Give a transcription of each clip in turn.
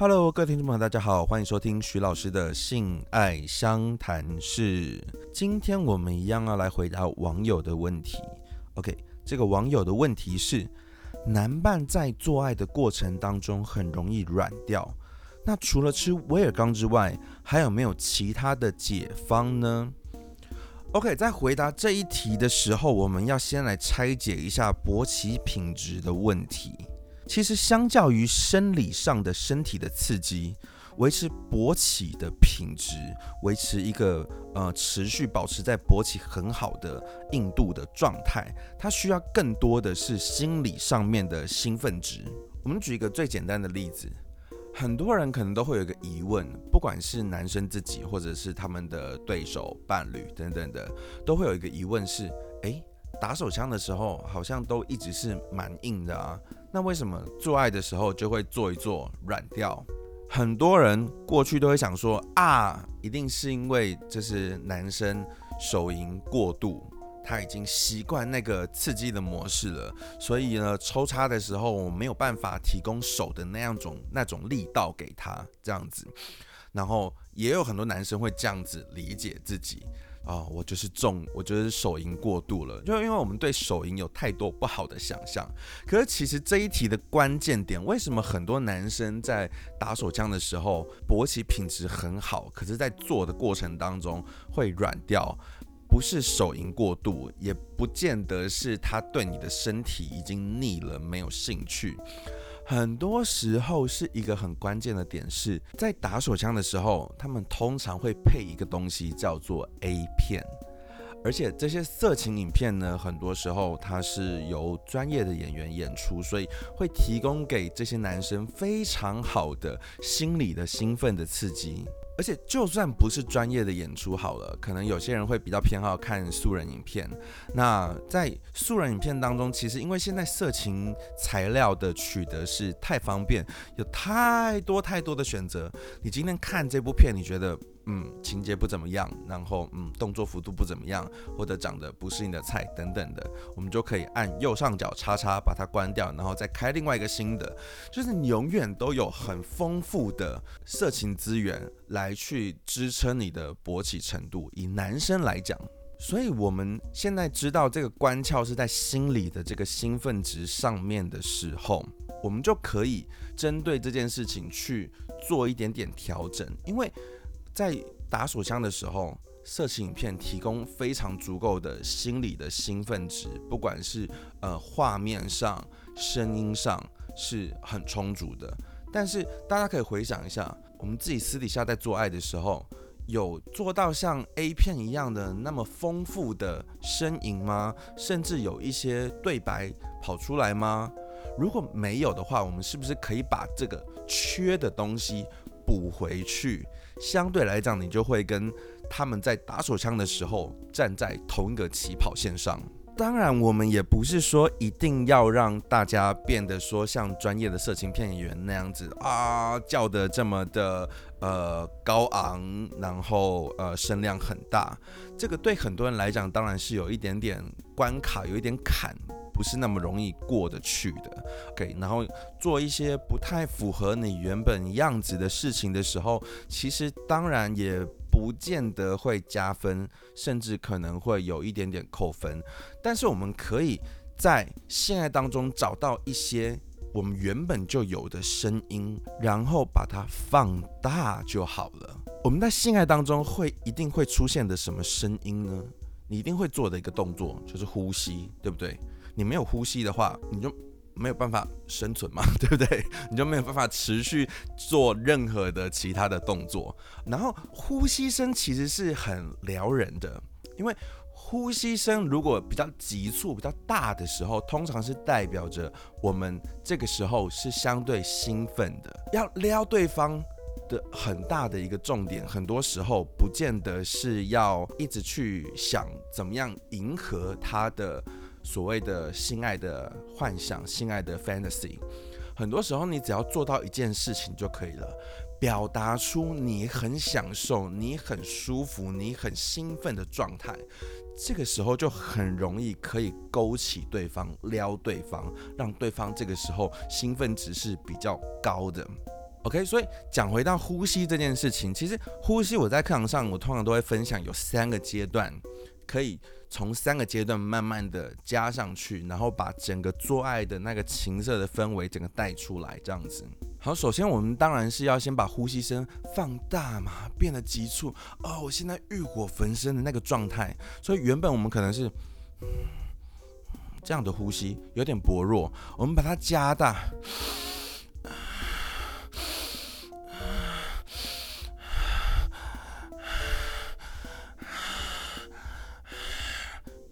Hello，各位听众朋友，大家好，欢迎收听徐老师的性爱相谈室。今天我们一样要来回答网友的问题。OK，这个网友的问题是：男伴在做爱的过程当中很容易软掉，那除了吃威尔刚之外，还有没有其他的解方呢？OK，在回答这一题的时候，我们要先来拆解一下勃起品质的问题。其实，相较于生理上的身体的刺激，维持勃起的品质，维持一个呃持续保持在勃起很好的硬度的状态，它需要更多的是心理上面的兴奋值。我们举一个最简单的例子，很多人可能都会有一个疑问，不管是男生自己，或者是他们的对手、伴侣等等的，都会有一个疑问是：诶，打手枪的时候好像都一直是蛮硬的啊。那为什么做爱的时候就会做一做软掉？很多人过去都会想说啊，一定是因为这是男生手淫过度，他已经习惯那个刺激的模式了，所以呢，抽插的时候我没有办法提供手的那样种那种力道给他这样子。然后也有很多男生会这样子理解自己。啊，我就是中，我就是手淫过度了，就因为我们对手淫有太多不好的想象。可是其实这一题的关键点，为什么很多男生在打手枪的时候勃起品质很好，可是在做的过程当中会软掉？不是手淫过度，也不见得是他对你的身体已经腻了，没有兴趣。很多时候是一个很关键的点，是在打手枪的时候，他们通常会配一个东西叫做 A 片，而且这些色情影片呢，很多时候它是由专业的演员演出，所以会提供给这些男生非常好的心理的兴奋的刺激。而且就算不是专业的演出好了，可能有些人会比较偏好看素人影片。那在素人影片当中，其实因为现在色情材料的取得是太方便，有太多太多的选择。你今天看这部片，你觉得？嗯，情节不怎么样，然后嗯，动作幅度不怎么样，或者长得不是你的菜等等的，我们就可以按右上角叉叉把它关掉，然后再开另外一个新的。就是你永远都有很丰富的色情资源来去支撑你的勃起程度。以男生来讲，所以我们现在知道这个关窍是在心理的这个兴奋值上面的时候，我们就可以针对这件事情去做一点点调整，因为。在打手枪的时候，色情影片提供非常足够的心理的兴奋值，不管是呃画面上、声音上是很充足的。但是大家可以回想一下，我们自己私底下在做爱的时候，有做到像 A 片一样的那么丰富的呻吟吗？甚至有一些对白跑出来吗？如果没有的话，我们是不是可以把这个缺的东西补回去？相对来讲，你就会跟他们在打手枪的时候站在同一个起跑线上。当然，我们也不是说一定要让大家变得说像专业的色情片演员那样子啊，叫的这么的呃高昂，然后呃声量很大。这个对很多人来讲，当然是有一点点关卡，有一点坎。不是那么容易过得去的，OK。然后做一些不太符合你原本样子的事情的时候，其实当然也不见得会加分，甚至可能会有一点点扣分。但是我们可以在性爱当中找到一些我们原本就有的声音，然后把它放大就好了。我们在性爱当中会一定会出现的什么声音呢？你一定会做的一个动作就是呼吸，对不对？你没有呼吸的话，你就没有办法生存嘛，对不对？你就没有办法持续做任何的其他的动作。然后呼吸声其实是很撩人的，因为呼吸声如果比较急促、比较大的时候，通常是代表着我们这个时候是相对兴奋的，要撩对方的很大的一个重点，很多时候不见得是要一直去想怎么样迎合他的。所谓的性爱的幻想、性爱的 fantasy，很多时候你只要做到一件事情就可以了，表达出你很享受、你很舒服、你很兴奋的状态，这个时候就很容易可以勾起对方、撩对方，让对方这个时候兴奋值是比较高的。OK，所以讲回到呼吸这件事情，其实呼吸我在课堂上我通常都会分享有三个阶段，可以从三个阶段慢慢的加上去，然后把整个做爱的那个情色的氛围整个带出来，这样子。好，首先我们当然是要先把呼吸声放大嘛，变得急促哦，我现在欲火焚身的那个状态，所以原本我们可能是这样的呼吸有点薄弱，我们把它加大。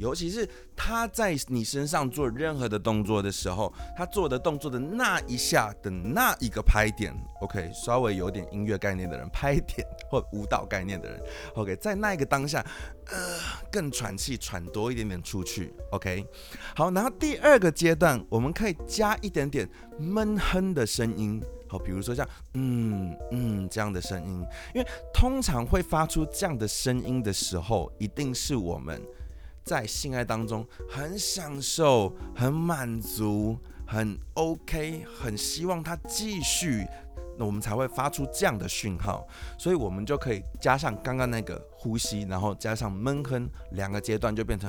尤其是他在你身上做任何的动作的时候，他做的动作的那一下的那一个拍点，OK，稍微有点音乐概念的人，拍点或舞蹈概念的人，OK，在那一个当下，呃，更喘气，喘多一点点出去，OK，好，然后第二个阶段，我们可以加一点点闷哼的声音，好，比如说像嗯嗯这样的声音，因为通常会发出这样的声音的时候，一定是我们。在性爱当中很享受、很满足、很 OK、很希望他继续，那我们才会发出这样的讯号，所以我们就可以加上刚刚那个呼吸，然后加上闷哼，两个阶段就变成。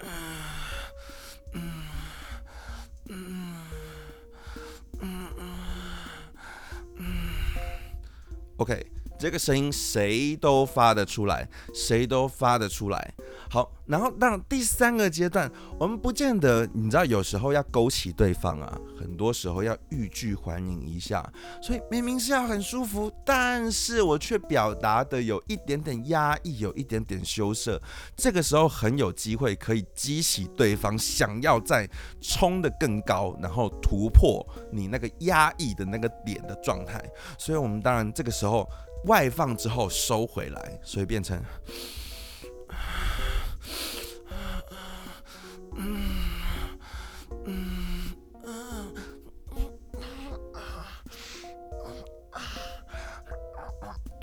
嗯嗯嗯嗯嗯嗯 OK。这个声音谁都发得出来，谁都发得出来。好，然后到第三个阶段，我们不见得，你知道，有时候要勾起对方啊，很多时候要欲拒还迎一下。所以明明是要很舒服，但是我却表达的有一点点压抑，有一点点羞涩。这个时候很有机会可以激起对方想要再冲得更高，然后突破你那个压抑的那个点的状态。所以我们当然这个时候。外放之后收回来，所以变成。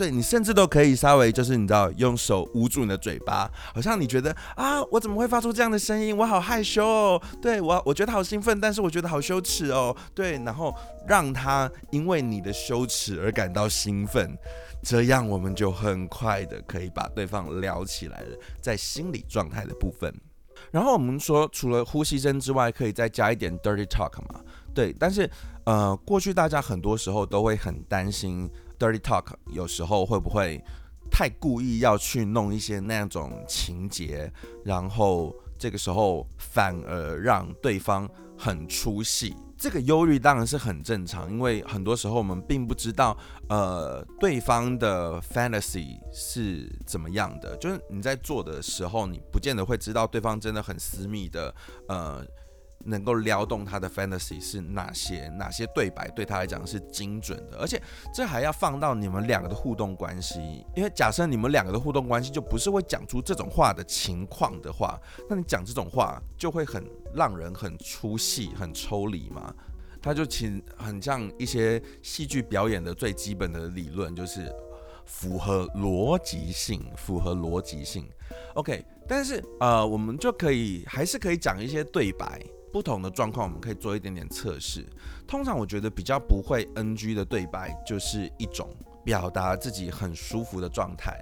对你甚至都可以稍微就是你知道用手捂住你的嘴巴，好像你觉得啊，我怎么会发出这样的声音？我好害羞哦。对我，我觉得好兴奋，但是我觉得好羞耻哦。对，然后让他因为你的羞耻而感到兴奋，这样我们就很快的可以把对方撩起来了，在心理状态的部分。然后我们说，除了呼吸声之外，可以再加一点 dirty talk 嘛？对，但是呃，过去大家很多时候都会很担心。Dirty talk 有时候会不会太故意要去弄一些那种情节，然后这个时候反而让对方很出戏？这个忧虑当然是很正常，因为很多时候我们并不知道，呃，对方的 fantasy 是怎么样的，就是你在做的时候，你不见得会知道对方真的很私密的，呃。能够撩动他的 fantasy 是哪些？哪些对白对他来讲是精准的？而且这还要放到你们两个的互动关系，因为假设你们两个的互动关系就不是会讲出这种话的情况的话，那你讲这种话就会很让人很出戏、很抽离嘛。他就其实很像一些戏剧表演的最基本的理论，就是符合逻辑性，符合逻辑性。OK，但是呃，我们就可以还是可以讲一些对白。不同的状况，我们可以做一点点测试。通常我觉得比较不会 NG 的对白，就是一种表达自己很舒服的状态。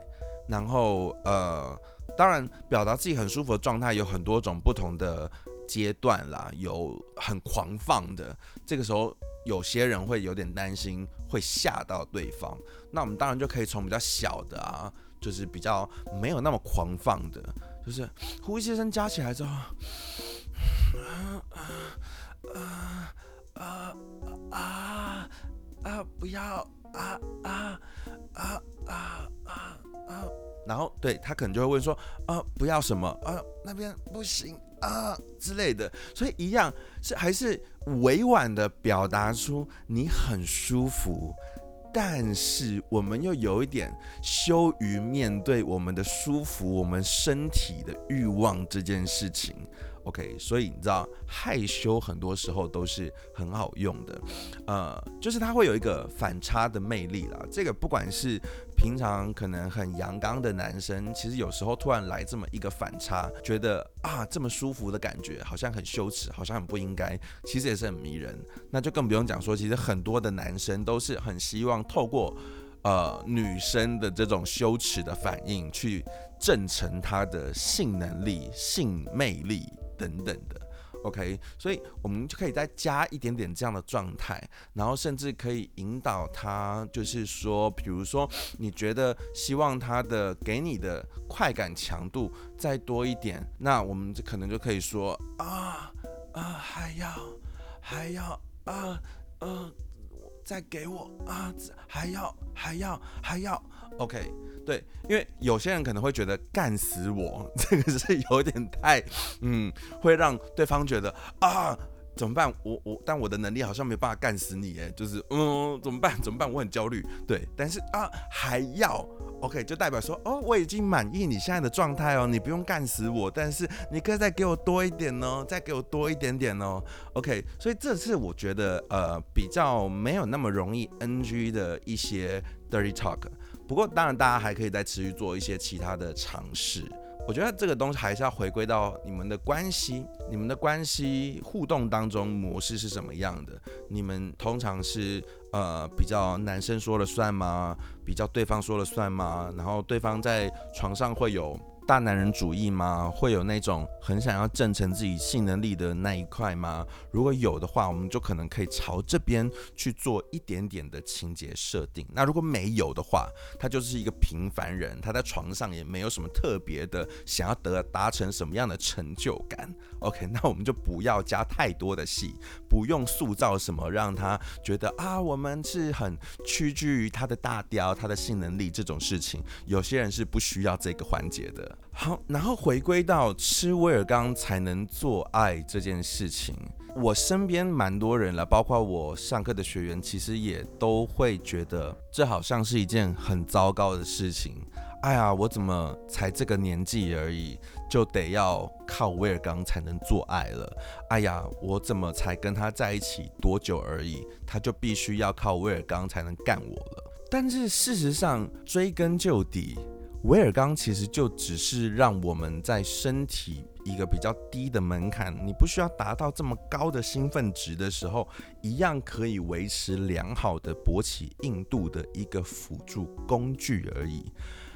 然后呃，当然表达自己很舒服的状态有很多种不同的阶段啦，有很狂放的，这个时候有些人会有点担心会吓到对方。那我们当然就可以从比较小的啊，就是比较没有那么狂放的，就是呼吸声加起来之后。啊啊啊啊啊！不要啊啊啊啊啊啊！然后对他可能就会问说啊，不要什么啊，那边不行啊之类的。所以一样是还是委婉的表达出你很舒服，但是我们又有一点羞于面对我们的舒服，我们身体的欲望这件事情。OK，所以你知道害羞很多时候都是很好用的，呃，就是它会有一个反差的魅力啦。这个不管是平常可能很阳刚的男生，其实有时候突然来这么一个反差，觉得啊这么舒服的感觉，好像很羞耻，好像很不应该，其实也是很迷人。那就更不用讲说，其实很多的男生都是很希望透过呃女生的这种羞耻的反应，去证成他的性能力、性魅力。等等的，OK，所以我们就可以再加一点点这样的状态，然后甚至可以引导他，就是说，比如说你觉得希望他的给你的快感强度再多一点，那我们可能就可以说啊啊还要还要啊啊再给我啊还要还要还要 OK。对，因为有些人可能会觉得干死我，这个是有点太，嗯，会让对方觉得啊，怎么办？我我，但我的能力好像没办法干死你，哎，就是，嗯，怎么办？怎么办？我很焦虑。对，但是啊，还要 OK，就代表说，哦，我已经满意你现在的状态哦，你不用干死我，但是你可以再给我多一点哦，再给我多一点点哦，OK。所以这是我觉得呃比较没有那么容易 NG 的一些 dirty talk。不过，当然，大家还可以再持续做一些其他的尝试。我觉得这个东西还是要回归到你们的关系，你们的关系互动当中模式是什么样的？你们通常是呃比较男生说了算吗？比较对方说了算吗？然后对方在床上会有？大男人主义吗？会有那种很想要证成自己性能力的那一块吗？如果有的话，我们就可能可以朝这边去做一点点的情节设定。那如果没有的话，他就是一个平凡人，他在床上也没有什么特别的想要得达成什么样的成就感。OK，那我们就不要加太多的戏，不用塑造什么让他觉得啊，我们是很屈居于他的大雕、他的性能力这种事情。有些人是不需要这个环节的。好，然后回归到吃威尔刚才能做爱这件事情，我身边蛮多人了，包括我上课的学员，其实也都会觉得这好像是一件很糟糕的事情。哎呀，我怎么才这个年纪而已，就得要靠威尔刚才能做爱了？哎呀，我怎么才跟他在一起多久而已，他就必须要靠威尔刚才能干我了？但是事实上，追根究底。威尔刚其实就只是让我们在身体一个比较低的门槛，你不需要达到这么高的兴奋值的时候，一样可以维持良好的勃起硬度的一个辅助工具而已。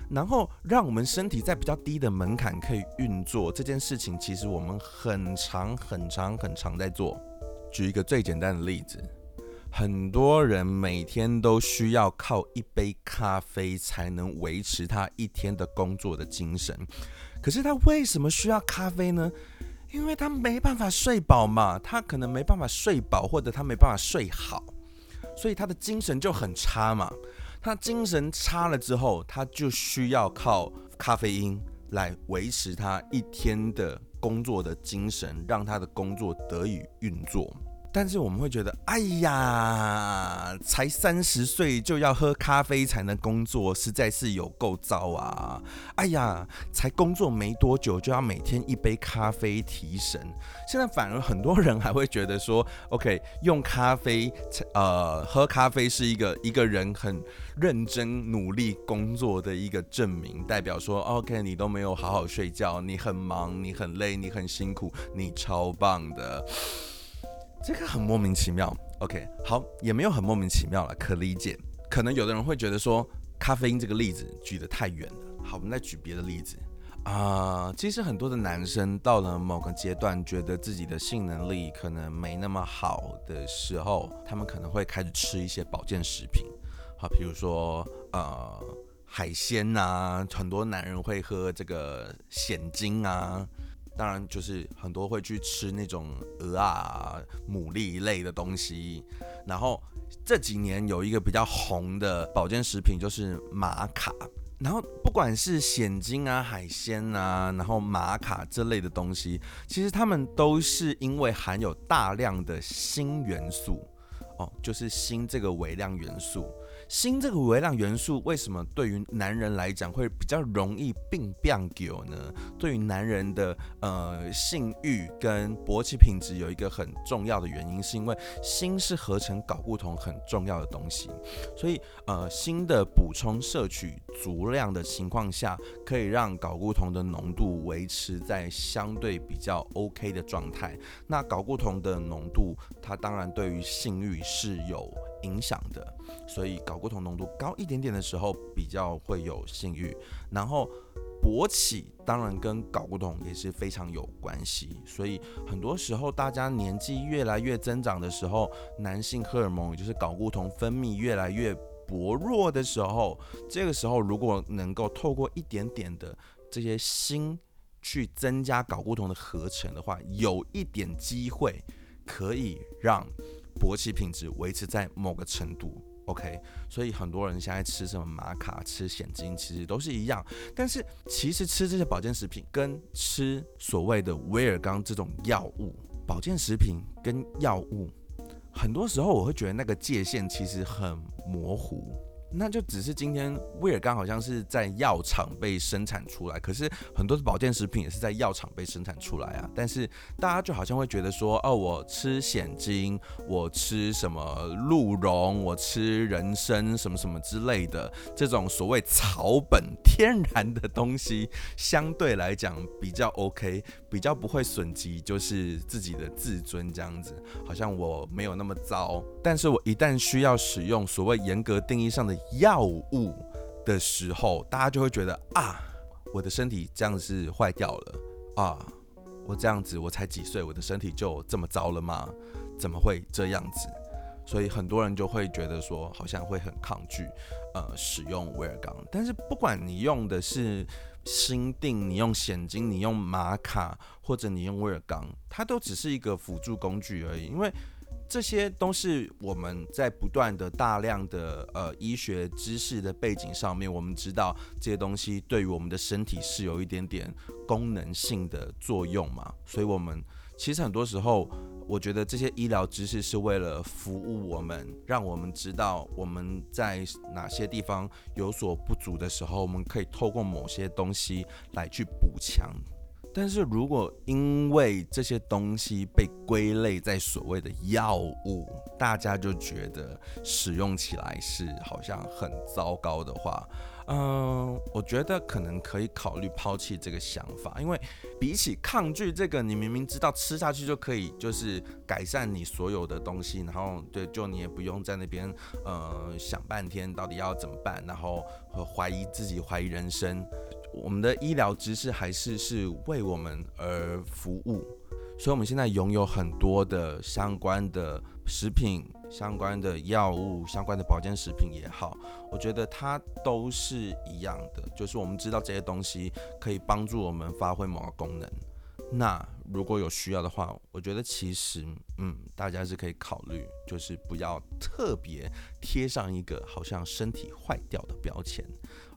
然后让我们身体在比较低的门槛可以运作这件事情，其实我们很长很长很长在做。举一个最简单的例子。很多人每天都需要靠一杯咖啡才能维持他一天的工作的精神，可是他为什么需要咖啡呢？因为他没办法睡饱嘛，他可能没办法睡饱，或者他没办法睡好，所以他的精神就很差嘛。他精神差了之后，他就需要靠咖啡因来维持他一天的工作的精神，让他的工作得以运作。但是我们会觉得，哎呀，才三十岁就要喝咖啡才能工作，实在是有够糟啊！哎呀，才工作没多久就要每天一杯咖啡提神。现在反而很多人还会觉得说，OK，用咖啡，呃，喝咖啡是一个一个人很认真努力工作的一个证明，代表说，OK，你都没有好好睡觉，你很忙，你很累，你很辛苦，你超棒的。这个很莫名其妙，OK，好，也没有很莫名其妙了，可理解。可能有的人会觉得说，咖啡因这个例子举得太远了。好，我们再举别的例子啊。其实很多的男生到了某个阶段，觉得自己的性能力可能没那么好的时候，他们可能会开始吃一些保健食品。好，比如说呃海鲜呐，很多男人会喝这个鲜精啊。当然，就是很多会去吃那种鹅啊、牡蛎类的东西。然后这几年有一个比较红的保健食品，就是玛卡。然后不管是鲜精啊、海鲜啊，然后玛卡这类的东西，其实它们都是因为含有大量的锌元素哦，就是锌这个微量元素。锌这个微量元素为什么对于男人来讲会比较容易病变久呢？对于男人的呃性欲跟勃起品质有一个很重要的原因，是因为锌是合成睾固酮很重要的东西，所以呃锌的补充摄取足量的情况下，可以让睾固酮的浓度维持在相对比较 OK 的状态。那睾固酮的浓度，它当然对于性欲是有影响的，所以睾固酮浓度高一点点的时候，比较会有性欲。然后勃起当然跟睾固酮也是非常有关系，所以很多时候大家年纪越来越增长的时候，男性荷尔蒙也就是睾固酮分泌越来越薄弱的时候，这个时候如果能够透过一点点的这些锌去增加睾固酮的合成的话，有一点机会可以让勃起品质维持在某个程度。OK，所以很多人现在吃什么玛卡、吃显精，其实都是一样。但是其实吃这些保健食品跟吃所谓的威尔刚这种药物，保健食品跟药物，很多时候我会觉得那个界限其实很模糊。那就只是今天威尔刚好像是在药厂被生产出来，可是很多的保健食品也是在药厂被生产出来啊。但是大家就好像会觉得说，哦，我吃显精，我吃什么鹿茸，我吃人参什么什么之类的这种所谓草本天然的东西，相对来讲比较 OK，比较不会损及就是自己的自尊这样子，好像我没有那么糟。但是我一旦需要使用所谓严格定义上的药物的时候，大家就会觉得啊，我的身体这样子坏掉了啊，我这样子我才几岁，我的身体就这么糟了吗？怎么会这样子？所以很多人就会觉得说，好像会很抗拒呃使用威尔刚。但是不管你用的是心定，你用显金，你用玛卡，或者你用威尔刚，它都只是一个辅助工具而已，因为。这些都是我们在不断的大量的呃医学知识的背景上面，我们知道这些东西对于我们的身体是有一点点功能性的作用嘛。所以，我们其实很多时候，我觉得这些医疗知识是为了服务我们，让我们知道我们在哪些地方有所不足的时候，我们可以透过某些东西来去补强。但是如果因为这些东西被归类在所谓的药物，大家就觉得使用起来是好像很糟糕的话，嗯，我觉得可能可以考虑抛弃这个想法，因为比起抗拒这个，你明明知道吃下去就可以，就是改善你所有的东西，然后对，就你也不用在那边呃想半天到底要怎么办，然后怀疑自己，怀疑人生。我们的医疗知识还是是为我们而服务，所以我们现在拥有很多的相关的食品、相关的药物、相关的保健食品也好，我觉得它都是一样的，就是我们知道这些东西可以帮助我们发挥某个功能。那如果有需要的话，我觉得其实嗯，大家是可以考虑，就是不要特别贴上一个好像身体坏掉的标签。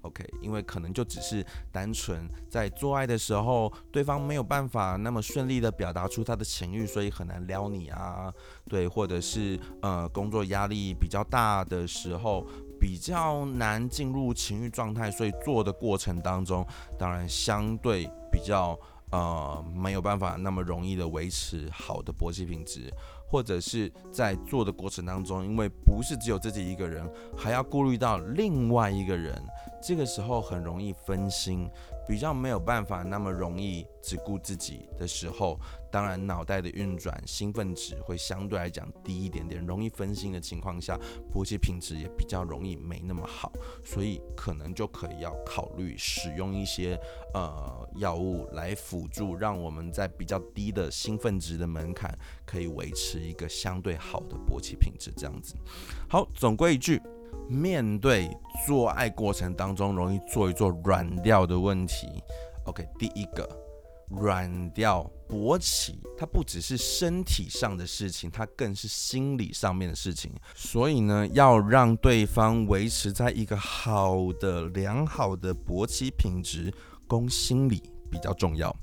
OK，因为可能就只是单纯在做爱的时候，对方没有办法那么顺利的表达出他的情欲，所以很难撩你啊，对，或者是呃工作压力比较大的时候，比较难进入情欲状态，所以做的过程当中，当然相对比较呃没有办法那么容易的维持好的搏击品质。或者是在做的过程当中，因为不是只有自己一个人，还要顾虑到另外一个人，这个时候很容易分心。比较没有办法那么容易只顾自己的时候，当然脑袋的运转兴奋值会相对来讲低一点点，容易分心的情况下，勃起品质也比较容易没那么好，所以可能就可以要考虑使用一些呃药物来辅助，让我们在比较低的兴奋值的门槛可以维持一个相对好的勃起品质，这样子。好，总归一句。面对做爱过程当中容易做一做软掉的问题，OK，第一个软掉勃起，它不只是身体上的事情，它更是心理上面的事情。所以呢，要让对方维持在一个好的、良好的勃起品质，供心理比较重要。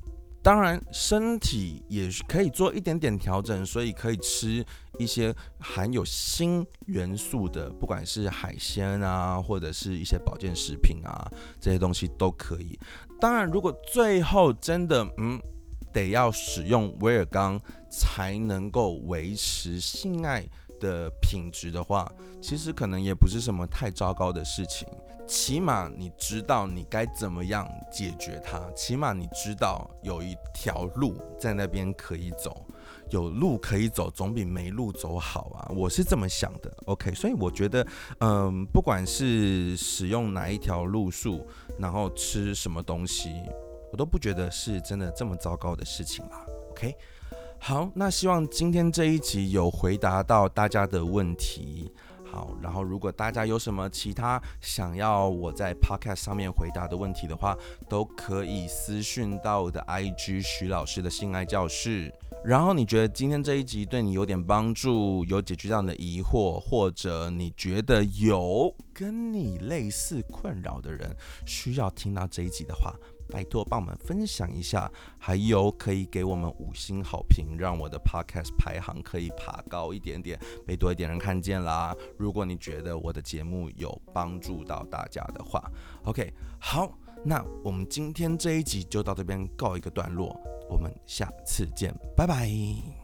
当然，身体也可以做一点点调整，所以可以吃一些含有锌元素的，不管是海鲜啊，或者是一些保健食品啊，这些东西都可以。当然，如果最后真的嗯得要使用威尔刚才能够维持性爱的品质的话，其实可能也不是什么太糟糕的事情。起码你知道你该怎么样解决它，起码你知道有一条路在那边可以走，有路可以走总比没路走好啊！我是这么想的。OK，所以我觉得，嗯，不管是使用哪一条路数，然后吃什么东西，我都不觉得是真的这么糟糕的事情啦。OK，好，那希望今天这一集有回答到大家的问题。好，然后如果大家有什么其他想要我在 podcast 上面回答的问题的话，都可以私讯到我的 IG 徐老师的性爱教室。然后你觉得今天这一集对你有点帮助，有解决到你的疑惑，或者你觉得有跟你类似困扰的人需要听到这一集的话。拜托，帮我们分享一下，还有可以给我们五星好评，让我的 podcast 排行可以爬高一点点，被多一点人看见啦。如果你觉得我的节目有帮助到大家的话，OK，好，那我们今天这一集就到这边告一个段落，我们下次见，拜拜。